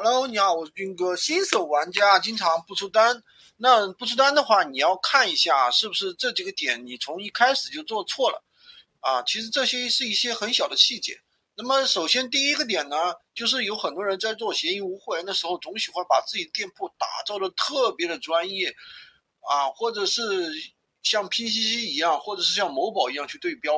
Hello，你好，我是军哥。新手玩家经常不出单，那不出单的话，你要看一下是不是这几个点你从一开始就做错了啊？其实这些是一些很小的细节。那么首先第一个点呢，就是有很多人在做闲鱼无货源的时候，总喜欢把自己店铺打造的特别的专业啊，或者是像 PCC 一样，或者是像某宝一样去对标，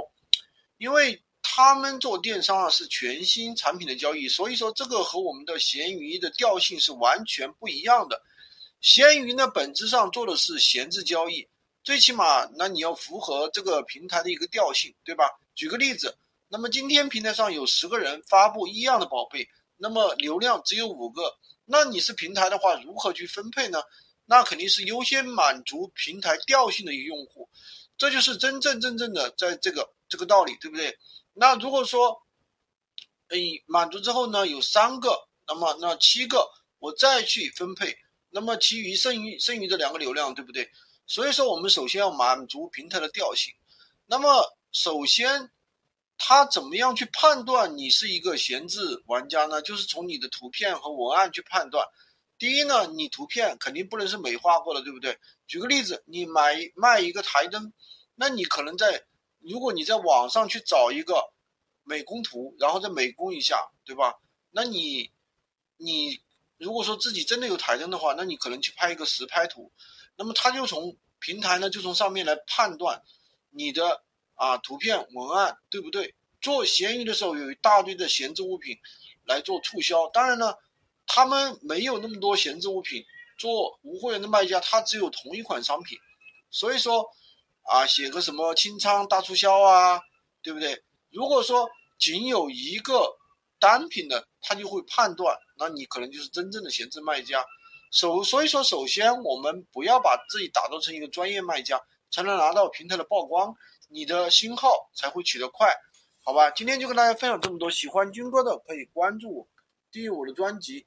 因为。他们做电商啊，是全新产品的交易，所以说这个和我们的闲鱼的调性是完全不一样的。闲鱼呢，本质上做的是闲置交易，最起码那你要符合这个平台的一个调性，对吧？举个例子，那么今天平台上有十个人发布一样的宝贝，那么流量只有五个，那你是平台的话，如何去分配呢？那肯定是优先满足平台调性的一个用户，这就是真真正正的在这个这个道理，对不对？那如果说，哎，满足之后呢，有三个，那么那七个我再去分配，那么其余剩余剩余的两个流量，对不对？所以说我们首先要满足平台的调性。那么首先，他怎么样去判断你是一个闲置玩家呢？就是从你的图片和文案去判断。第一呢，你图片肯定不能是美化过的，对不对？举个例子，你买卖一个台灯，那你可能在。如果你在网上去找一个美工图，然后再美工一下，对吧？那你你如果说自己真的有台灯的话，那你可能去拍一个实拍图，那么他就从平台呢，就从上面来判断你的啊图片文案对不对？做闲鱼的时候有一大堆的闲置物品来做促销，当然呢，他们没有那么多闲置物品，做无货源的卖家他只有同一款商品，所以说。啊，写个什么清仓大促销啊，对不对？如果说仅有一个单品的，他就会判断，那你可能就是真正的闲置卖家。首所以说，首先我们不要把自己打造成一个专业卖家，才能拿到平台的曝光，你的新号才会取得快，好吧？今天就跟大家分享这么多，喜欢军哥的可以关注我，订阅我的专辑，